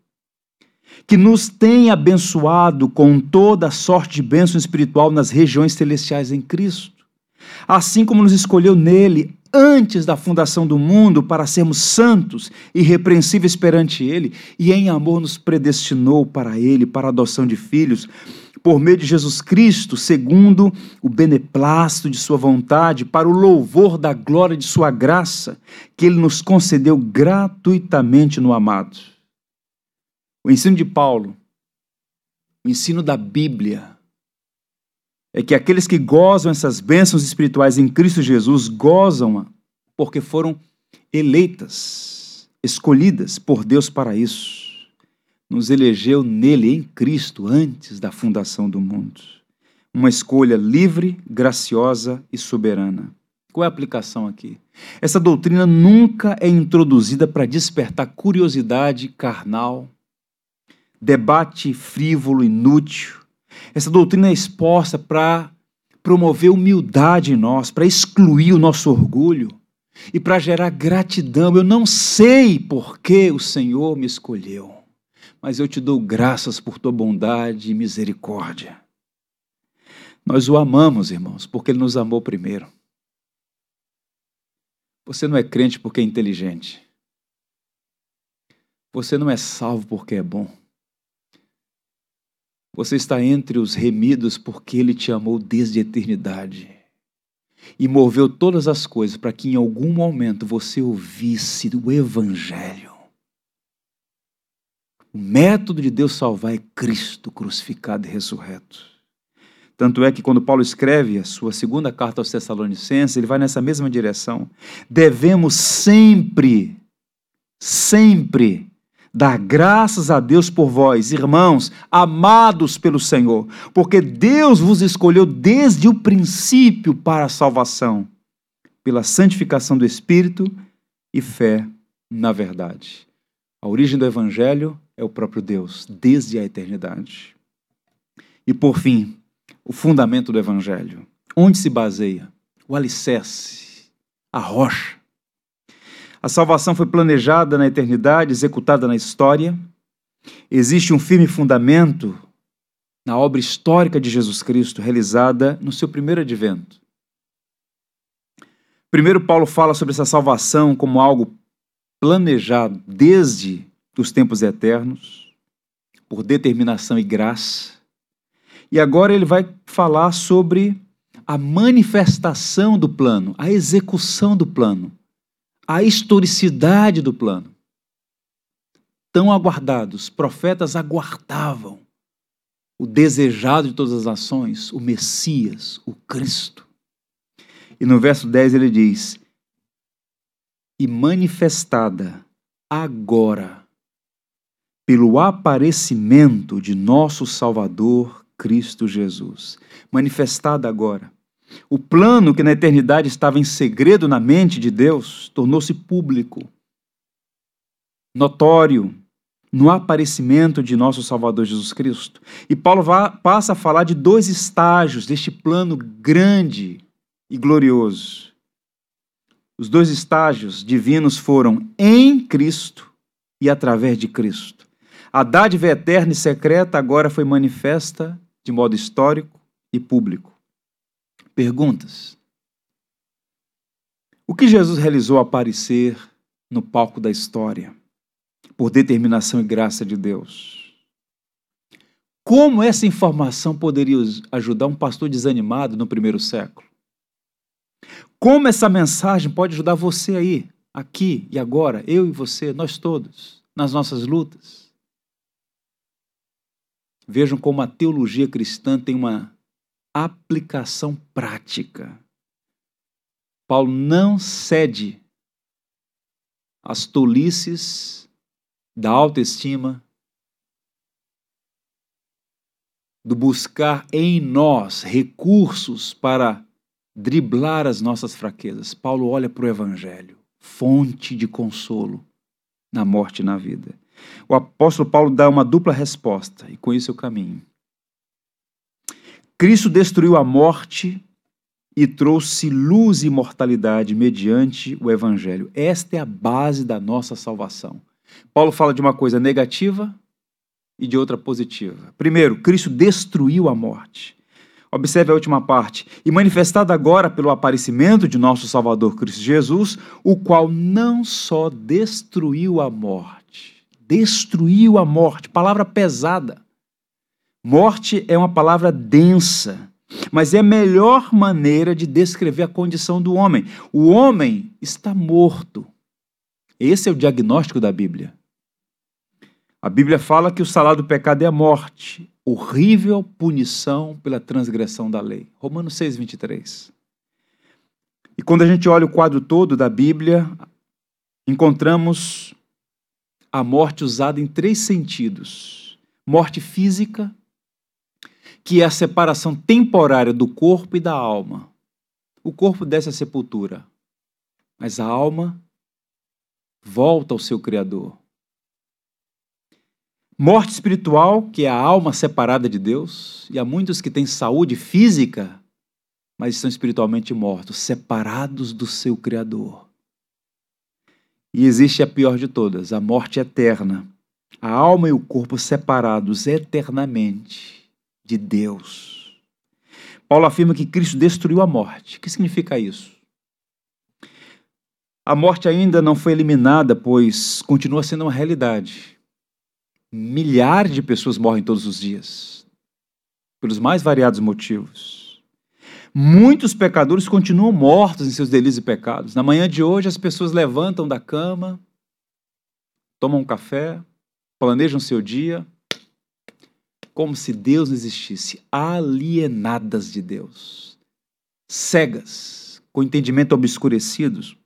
S1: Que nos tem abençoado com toda sorte de bênção espiritual nas regiões celestiais em Cristo. Assim como nos escolheu nele antes da fundação do mundo para sermos santos e irrepreensíveis perante Ele, e em amor nos predestinou para Ele, para a adoção de filhos, por meio de Jesus Cristo, segundo o beneplácito de Sua vontade, para o louvor da glória de Sua graça, que Ele nos concedeu gratuitamente no amado. O ensino de Paulo, o ensino da Bíblia, é que aqueles que gozam essas bênçãos espirituais em Cristo Jesus gozam porque foram eleitas, escolhidas por Deus para isso. Nos elegeu nele, em Cristo, antes da fundação do mundo. Uma escolha livre, graciosa e soberana. Qual é a aplicação aqui? Essa doutrina nunca é introduzida para despertar curiosidade carnal, debate frívolo, inútil, essa doutrina é exposta para promover humildade em nós, para excluir o nosso orgulho e para gerar gratidão. Eu não sei por que o Senhor me escolheu, mas eu te dou graças por tua bondade e misericórdia. Nós o amamos, irmãos, porque ele nos amou primeiro. Você não é crente porque é inteligente. Você não é salvo porque é bom. Você está entre os remidos porque Ele te amou desde a eternidade e moveu todas as coisas para que em algum momento você ouvisse o Evangelho. O método de Deus salvar é Cristo crucificado e ressurreto. Tanto é que quando Paulo escreve a sua segunda carta aos Tessalonicenses, ele vai nessa mesma direção. Devemos sempre, sempre Dar graças a Deus por vós, irmãos, amados pelo Senhor, porque Deus vos escolheu desde o princípio para a salvação, pela santificação do Espírito e fé na verdade. A origem do Evangelho é o próprio Deus, desde a eternidade. E por fim, o fundamento do Evangelho. Onde se baseia? O alicerce, a rocha. A salvação foi planejada na eternidade, executada na história. Existe um firme fundamento na obra histórica de Jesus Cristo, realizada no seu primeiro advento. Primeiro, Paulo fala sobre essa salvação como algo planejado desde os tempos eternos, por determinação e graça. E agora ele vai falar sobre a manifestação do plano, a execução do plano a historicidade do plano. Tão aguardados, profetas aguardavam o desejado de todas as nações, o Messias, o Cristo. E no verso 10 ele diz: E manifestada agora, pelo aparecimento de nosso Salvador Cristo Jesus. Manifestada agora. O plano que na eternidade estava em segredo na mente de Deus tornou-se público, notório, no aparecimento de nosso Salvador Jesus Cristo. E Paulo passa a falar de dois estágios deste plano grande e glorioso. Os dois estágios divinos foram em Cristo e através de Cristo. A dádiva eterna e secreta agora foi manifesta de modo histórico e público. Perguntas. O que Jesus realizou aparecer no palco da história, por determinação e graça de Deus? Como essa informação poderia ajudar um pastor desanimado no primeiro século? Como essa mensagem pode ajudar você aí, aqui e agora, eu e você, nós todos, nas nossas lutas? Vejam como a teologia cristã tem uma aplicação prática. Paulo não cede às tolices da autoestima, do buscar em nós recursos para driblar as nossas fraquezas. Paulo olha para o Evangelho, fonte de consolo na morte e na vida. O apóstolo Paulo dá uma dupla resposta, e com isso eu caminho. Cristo destruiu a morte e trouxe luz e imortalidade mediante o Evangelho. Esta é a base da nossa salvação. Paulo fala de uma coisa negativa e de outra positiva. Primeiro, Cristo destruiu a morte. Observe a última parte. E manifestado agora pelo aparecimento de nosso Salvador Cristo Jesus, o qual não só destruiu a morte, destruiu a morte, palavra pesada. Morte é uma palavra densa, mas é a melhor maneira de descrever a condição do homem. O homem está morto. Esse é o diagnóstico da Bíblia. A Bíblia fala que o salário do pecado é a morte, horrível punição pela transgressão da lei. Romanos 6, 23. E quando a gente olha o quadro todo da Bíblia, encontramos a morte usada em três sentidos: morte física, que é a separação temporária do corpo e da alma. O corpo desce à sepultura, mas a alma volta ao seu Criador. Morte espiritual, que é a alma separada de Deus, e há muitos que têm saúde física, mas estão espiritualmente mortos, separados do seu Criador. E existe a pior de todas, a morte eterna. A alma e o corpo separados eternamente de Deus. Paulo afirma que Cristo destruiu a morte. O que significa isso? A morte ainda não foi eliminada, pois continua sendo uma realidade milhares de pessoas morrem todos os dias, pelos mais variados motivos. Muitos pecadores continuam mortos em seus delitos e pecados. Na manhã de hoje, as pessoas levantam da cama, tomam um café, planejam seu dia, como se Deus não existisse, alienadas de Deus, cegas, com entendimento obscurecidos.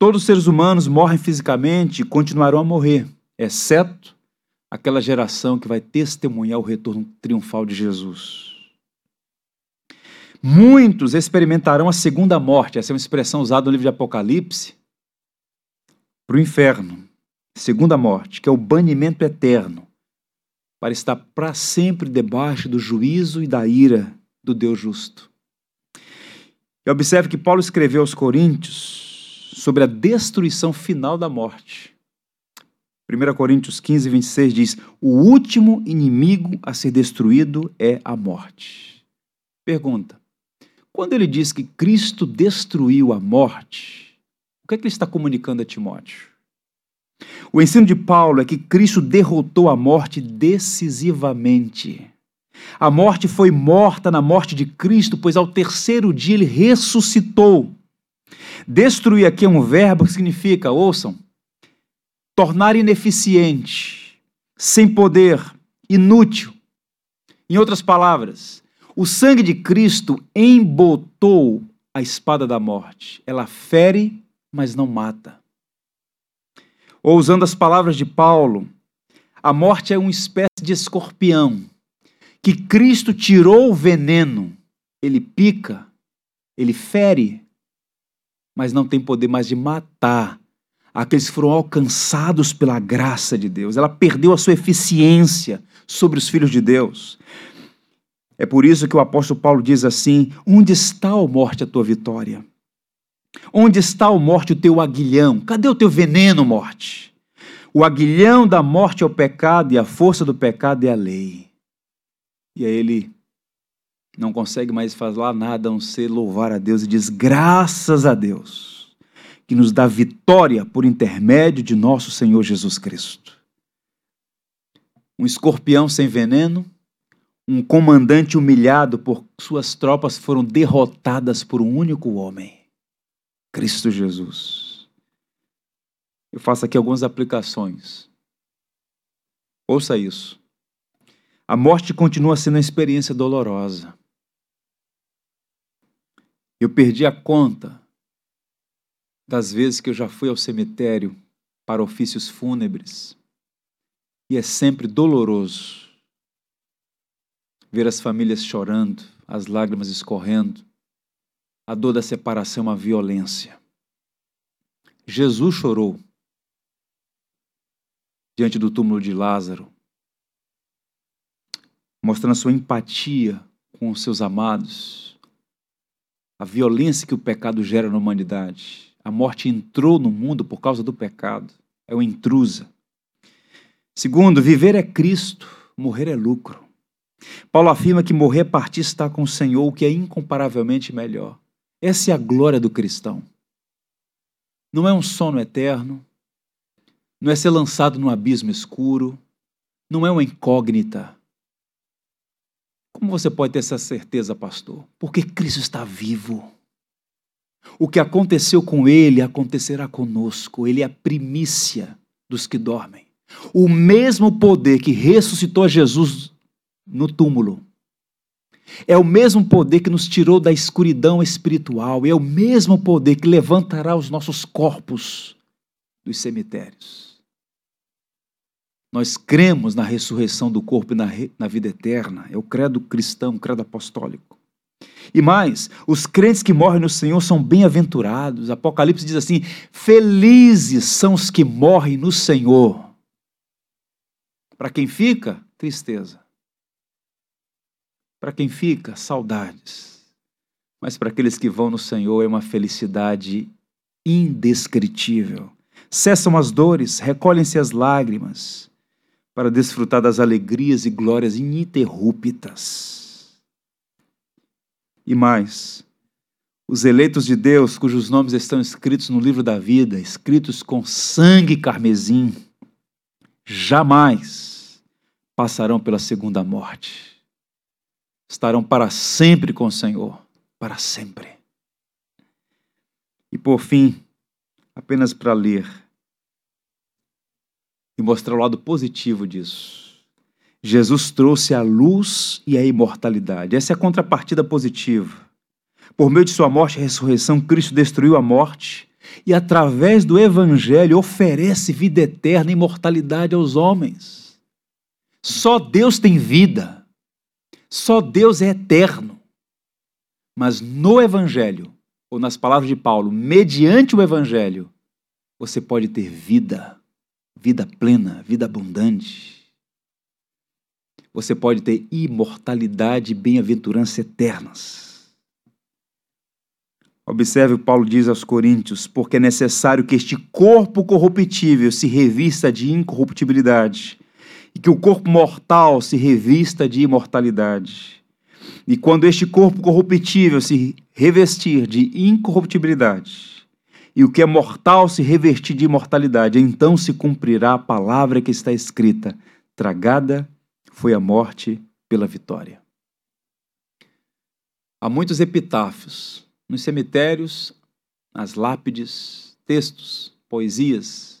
S1: Todos os seres humanos morrem fisicamente e continuarão a morrer exceto aquela geração que vai testemunhar o retorno triunfal de Jesus. Muitos experimentarão a segunda morte, essa é uma expressão usada no livro de Apocalipse, para o inferno. Segunda morte, que é o banimento eterno, para estar para sempre debaixo do juízo e da ira do Deus justo. E observe que Paulo escreveu aos Coríntios sobre a destruição final da morte. 1 Coríntios 15, 26 diz: O último inimigo a ser destruído é a morte. Pergunta: quando ele diz que Cristo destruiu a morte, o que é que ele está comunicando a Timóteo? O ensino de Paulo é que Cristo derrotou a morte decisivamente. A morte foi morta na morte de Cristo, pois ao terceiro dia ele ressuscitou. Destruir aqui é um verbo que significa, ouçam, tornar ineficiente, sem poder, inútil. Em outras palavras, o sangue de Cristo embotou a espada da morte. Ela fere, mas não mata. Ou usando as palavras de Paulo, a morte é uma espécie de escorpião que Cristo tirou o veneno. Ele pica, ele fere, mas não tem poder mais de matar aqueles que foram alcançados pela graça de Deus. Ela perdeu a sua eficiência sobre os filhos de Deus. É por isso que o apóstolo Paulo diz assim: Onde está, ó morte, a tua vitória? Onde está, ó morte, o teu aguilhão? Cadê o teu veneno, morte? O aguilhão da morte é o pecado e a força do pecado é a lei. E aí ele não consegue mais falar nada a não ser louvar a Deus e diz: graças a Deus, que nos dá vitória por intermédio de nosso Senhor Jesus Cristo. Um escorpião sem veneno, um comandante humilhado por suas tropas foram derrotadas por um único homem, Cristo Jesus. Eu faço aqui algumas aplicações. Ouça isso. A morte continua sendo uma experiência dolorosa. Eu perdi a conta das vezes que eu já fui ao cemitério para ofícios fúnebres. E é sempre doloroso ver as famílias chorando, as lágrimas escorrendo. A dor da separação é uma violência. Jesus chorou diante do túmulo de Lázaro, mostrando a sua empatia com os seus amados a violência que o pecado gera na humanidade. A morte entrou no mundo por causa do pecado. É uma intrusa. Segundo, viver é Cristo, morrer é lucro. Paulo afirma que morrer é partir estar com o Senhor, o que é incomparavelmente melhor. Essa é a glória do cristão. Não é um sono eterno, não é ser lançado num abismo escuro, não é uma incógnita, como você pode ter essa certeza, pastor? Porque Cristo está vivo. O que aconteceu com ele acontecerá conosco. Ele é a primícia dos que dormem. O mesmo poder que ressuscitou Jesus no túmulo é o mesmo poder que nos tirou da escuridão espiritual, é o mesmo poder que levantará os nossos corpos dos cemitérios. Nós cremos na ressurreição do corpo e na, na vida eterna. É o credo cristão, o credo apostólico. E mais, os crentes que morrem no Senhor são bem-aventurados. Apocalipse diz assim: felizes são os que morrem no Senhor. Para quem fica, tristeza. Para quem fica, saudades. Mas para aqueles que vão no Senhor é uma felicidade indescritível. Cessam as dores, recolhem-se as lágrimas para desfrutar das alegrias e glórias ininterruptas. E mais, os eleitos de Deus, cujos nomes estão escritos no livro da vida, escritos com sangue carmesim, jamais passarão pela segunda morte. Estarão para sempre com o Senhor, para sempre. E por fim, apenas para ler, e mostrar o lado positivo disso. Jesus trouxe a luz e a imortalidade. Essa é a contrapartida positiva. Por meio de sua morte e ressurreição, Cristo destruiu a morte e, através do Evangelho, oferece vida eterna e imortalidade aos homens. Só Deus tem vida. Só Deus é eterno. Mas no Evangelho, ou nas palavras de Paulo, mediante o Evangelho, você pode ter vida vida plena, vida abundante. Você pode ter imortalidade e bem-aventurança eternas. Observe o Paulo diz aos Coríntios: porque é necessário que este corpo corruptível se revista de incorruptibilidade, e que o corpo mortal se revista de imortalidade. E quando este corpo corruptível se revestir de incorruptibilidade, e o que é mortal se revestir de imortalidade. Então se cumprirá a palavra que está escrita: tragada foi a morte pela vitória. Há muitos epitáfios nos cemitérios, nas lápides, textos, poesias.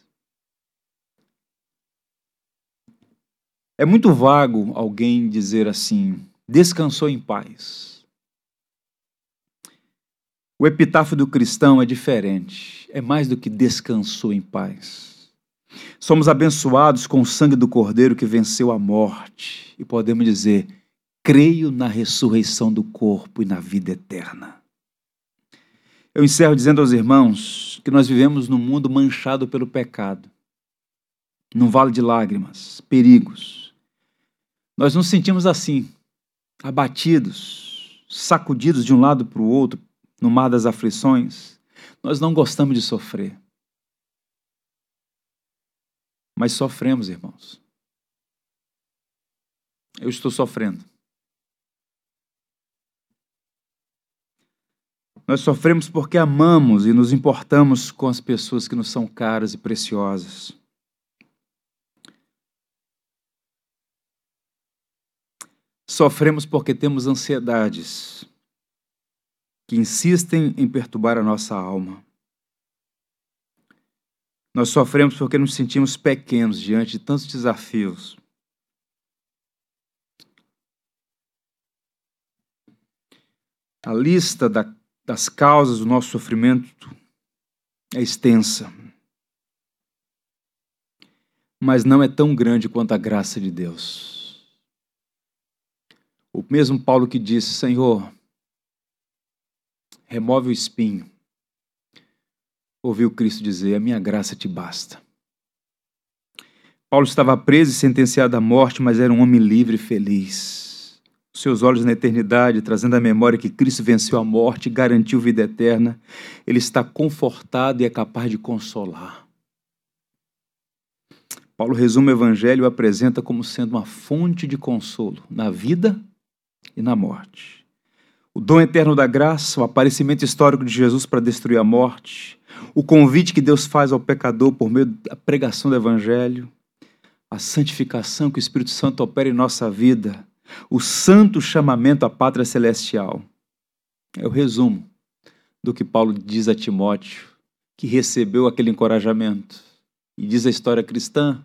S1: É muito vago alguém dizer assim: descansou em paz. O epitáfio do cristão é diferente, é mais do que descansou em paz. Somos abençoados com o sangue do Cordeiro que venceu a morte e podemos dizer: creio na ressurreição do corpo e na vida eterna. Eu encerro dizendo aos irmãos que nós vivemos num mundo manchado pelo pecado, num vale de lágrimas, perigos. Nós nos sentimos assim, abatidos, sacudidos de um lado para o outro no mar das aflições, nós não gostamos de sofrer. Mas sofremos, irmãos. Eu estou sofrendo. Nós sofremos porque amamos e nos importamos com as pessoas que nos são caras e preciosas. Sofremos porque temos ansiedades que insistem em perturbar a nossa alma. Nós sofremos porque nos sentimos pequenos diante de tantos desafios. A lista da das causas do nosso sofrimento é extensa, mas não é tão grande quanto a graça de Deus. O mesmo Paulo que disse: Senhor, remove o espinho, ouviu Cristo dizer: A minha graça te basta. Paulo estava preso e sentenciado à morte, mas era um homem livre e feliz seus olhos na eternidade, trazendo à memória que Cristo venceu a morte e garantiu vida eterna, ele está confortado e é capaz de consolar. Paulo resume o Evangelho e o apresenta como sendo uma fonte de consolo na vida e na morte. O dom eterno da graça, o aparecimento histórico de Jesus para destruir a morte, o convite que Deus faz ao pecador por meio da pregação do Evangelho, a santificação que o Espírito Santo opera em nossa vida, o santo chamamento à pátria celestial. É o resumo do que Paulo diz a Timóteo, que recebeu aquele encorajamento. E diz a história cristã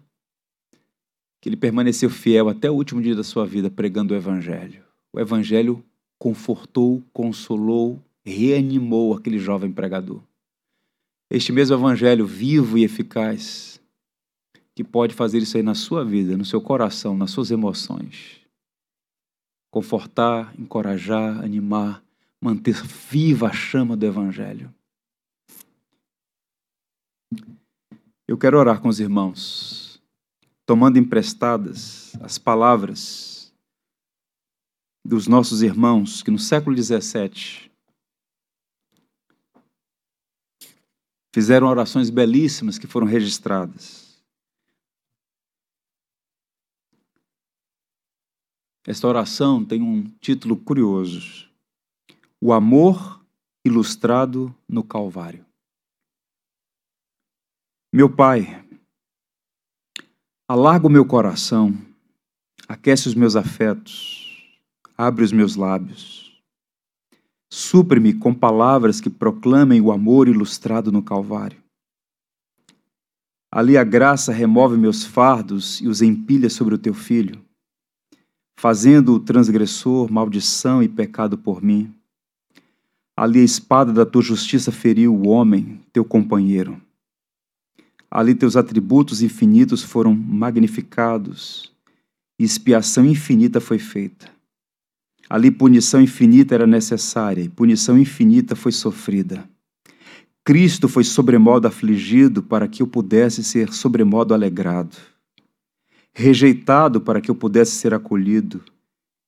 S1: que ele permaneceu fiel até o último dia da sua vida pregando o Evangelho. O Evangelho confortou, consolou, reanimou aquele jovem pregador. Este mesmo Evangelho vivo e eficaz, que pode fazer isso aí na sua vida, no seu coração, nas suas emoções confortar, encorajar, animar, manter viva a chama do Evangelho. Eu quero orar com os irmãos, tomando emprestadas as palavras dos nossos irmãos que no século XVII fizeram orações belíssimas que foram registradas. Esta oração tem um título curioso: O amor ilustrado no Calvário. Meu Pai, alarga o meu coração, aquece os meus afetos, abre os meus lábios. Supre-me com palavras que proclamem o amor ilustrado no Calvário. Ali a graça remove meus fardos e os empilha sobre o teu filho fazendo o transgressor maldição e pecado por mim. Ali a espada da tua justiça feriu o homem, teu companheiro. Ali teus atributos infinitos foram magnificados, e expiação infinita foi feita. Ali punição infinita era necessária, e punição infinita foi sofrida. Cristo foi sobremodo afligido para que eu pudesse ser sobremodo alegrado. Rejeitado para que eu pudesse ser acolhido,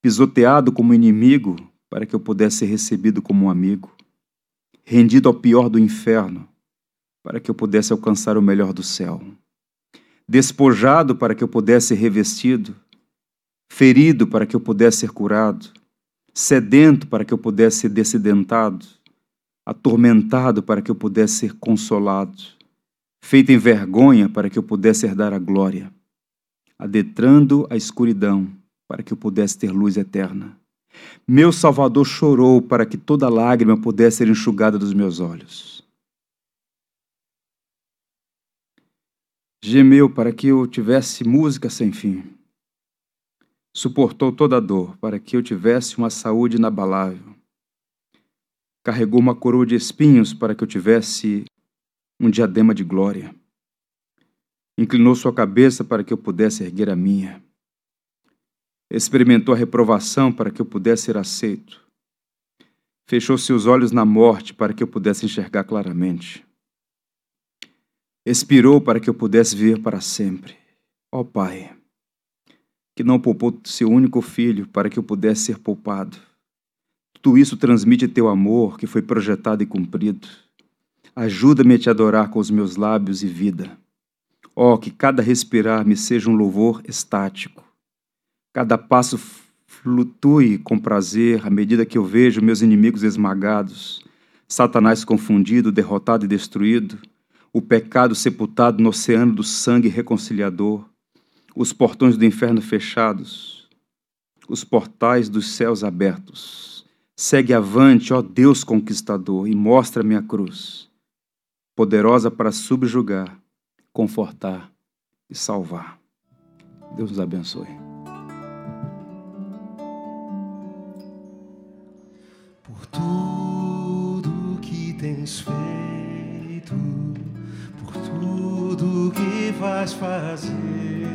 S1: pisoteado como inimigo para que eu pudesse ser recebido como um amigo, rendido ao pior do inferno para que eu pudesse alcançar o melhor do céu, despojado para que eu pudesse ser revestido, ferido para que eu pudesse ser curado, sedento para que eu pudesse ser decidentado, atormentado para que eu pudesse ser consolado, feito em vergonha para que eu pudesse herdar a glória adentrando a escuridão, para que eu pudesse ter luz eterna. Meu Salvador chorou para que toda lágrima pudesse ser enxugada dos meus olhos. Gemeu para que eu tivesse música sem fim. Suportou toda a dor para que eu tivesse uma saúde inabalável. Carregou uma coroa de espinhos para que eu tivesse um diadema de glória inclinou sua cabeça para que eu pudesse erguer a minha. Experimentou a reprovação para que eu pudesse ser aceito. Fechou seus olhos na morte para que eu pudesse enxergar claramente. Expirou para que eu pudesse viver para sempre. Ó oh, Pai, que não poupou seu único filho para que eu pudesse ser poupado. Tudo isso transmite teu amor que foi projetado e cumprido. Ajuda-me a te adorar com os meus lábios e vida Oh, que cada respirar me seja um louvor estático. Cada passo flutue com prazer à medida que eu vejo meus inimigos esmagados, Satanás confundido, derrotado e destruído, o pecado sepultado no oceano do sangue reconciliador, os portões do inferno fechados, os portais dos céus abertos. Segue avante, ó Deus conquistador, e mostra-me a cruz, poderosa para subjugar, confortar e salvar. Deus nos abençoe.
S2: Por tudo que tens feito, por tudo que vais fazer,